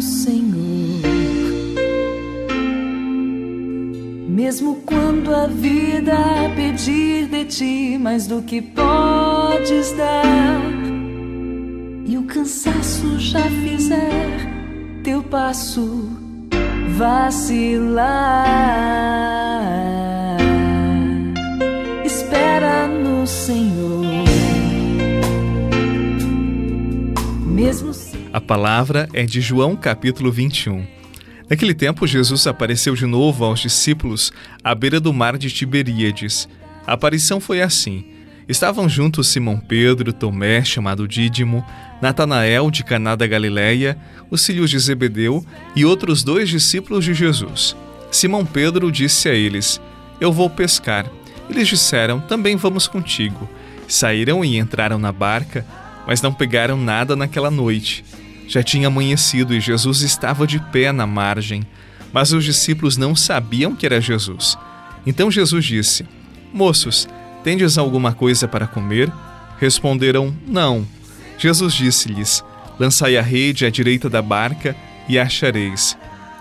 Senhor. Mesmo quando a vida pedir de ti mais do que podes dar, e o cansaço já fizer teu passo vacilar, espera no Senhor. Palavra é de João capítulo 21. Naquele tempo, Jesus apareceu de novo aos discípulos à beira do mar de Tiberíades. A aparição foi assim. Estavam juntos Simão Pedro, Tomé, chamado Dídimo, Natanael de Caná da Galileia, os filhos de Zebedeu e outros dois discípulos de Jesus. Simão Pedro disse a eles: Eu vou pescar. Eles disseram: Também vamos contigo. Saíram e entraram na barca, mas não pegaram nada naquela noite. Já tinha amanhecido e Jesus estava de pé na margem, mas os discípulos não sabiam que era Jesus. Então Jesus disse: Moços, tendes alguma coisa para comer? Responderam: Não. Jesus disse-lhes: Lançai a rede à direita da barca e achareis.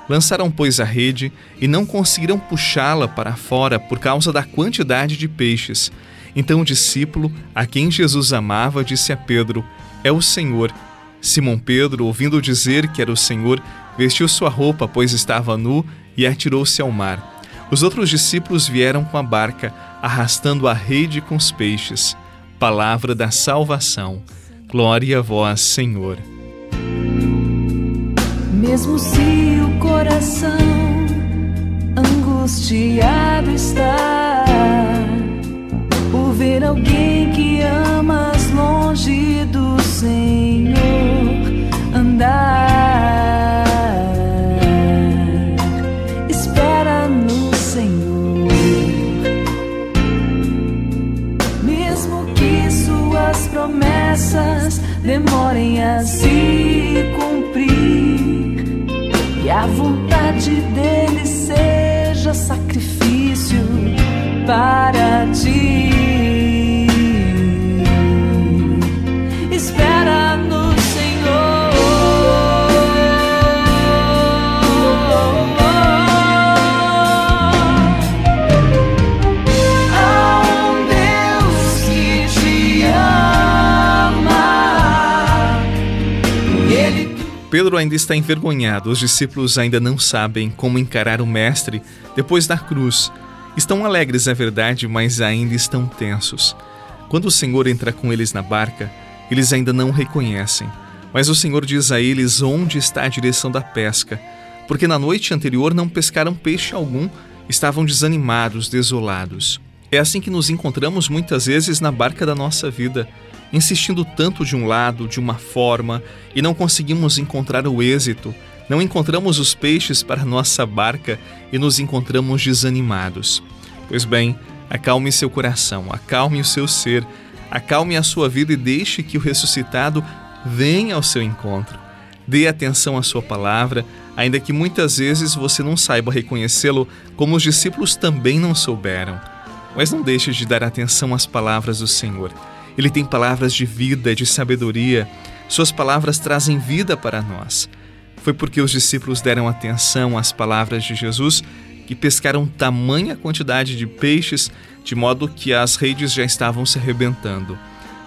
Lançaram, pois, a rede e não conseguiram puxá-la para fora por causa da quantidade de peixes. Então o discípulo, a quem Jesus amava, disse a Pedro: É o Senhor. Simão Pedro, ouvindo dizer que era o Senhor, vestiu sua roupa, pois estava nu, e atirou-se ao mar. Os outros discípulos vieram com a barca, arrastando a rede com os peixes. Palavra da salvação. Glória a vós, Senhor. Mesmo se o coração angustiado está Pedro ainda está envergonhado, os discípulos ainda não sabem como encarar o Mestre depois da cruz. Estão alegres, é verdade, mas ainda estão tensos. Quando o Senhor entra com eles na barca, eles ainda não o reconhecem. Mas o Senhor diz a eles onde está a direção da pesca, porque na noite anterior não pescaram peixe algum, estavam desanimados, desolados. É assim que nos encontramos muitas vezes na barca da nossa vida insistindo tanto de um lado, de uma forma, e não conseguimos encontrar o êxito, não encontramos os peixes para nossa barca e nos encontramos desanimados. Pois bem, acalme seu coração, acalme o seu ser, acalme a sua vida e deixe que o ressuscitado venha ao seu encontro. Dê atenção à sua palavra, ainda que muitas vezes você não saiba reconhecê-lo, como os discípulos também não souberam. Mas não deixe de dar atenção às palavras do Senhor. Ele tem palavras de vida, de sabedoria. Suas palavras trazem vida para nós. Foi porque os discípulos deram atenção às palavras de Jesus que pescaram tamanha quantidade de peixes, de modo que as redes já estavam se arrebentando.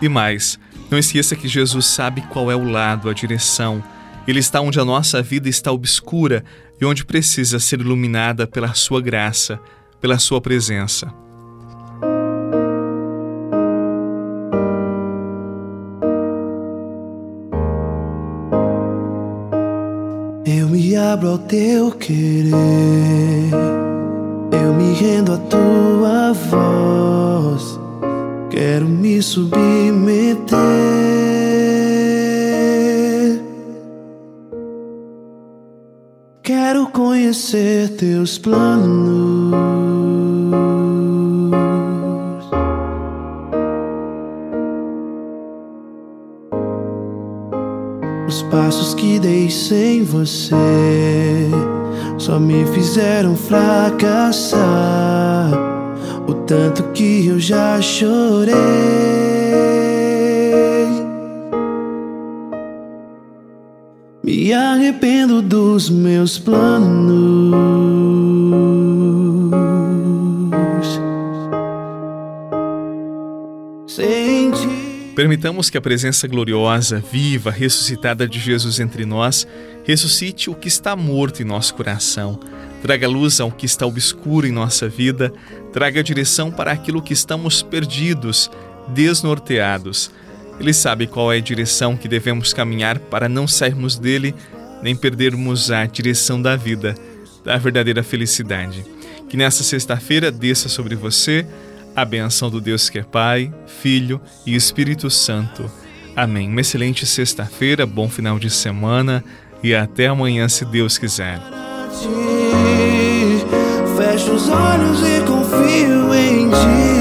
E mais, não esqueça que Jesus sabe qual é o lado, a direção. Ele está onde a nossa vida está obscura e onde precisa ser iluminada pela sua graça, pela sua presença. Abro ao teu querer, eu me rendo à tua voz, quero me submeter. Quero conhecer teus planos. Os passos que dei sem você só me fizeram fracassar. O tanto que eu já chorei. Me arrependo dos meus planos. Permitamos que a presença gloriosa, viva, ressuscitada de Jesus entre nós ressuscite o que está morto em nosso coração, traga luz ao que está obscuro em nossa vida, traga direção para aquilo que estamos perdidos, desnorteados. Ele sabe qual é a direção que devemos caminhar para não sairmos dele nem perdermos a direção da vida, da verdadeira felicidade. Que nessa sexta-feira desça sobre você a benção do Deus que é Pai, Filho e Espírito Santo. Amém. Uma excelente sexta-feira, bom final de semana e até amanhã, se Deus quiser. Fecho os olhos e confio em ti.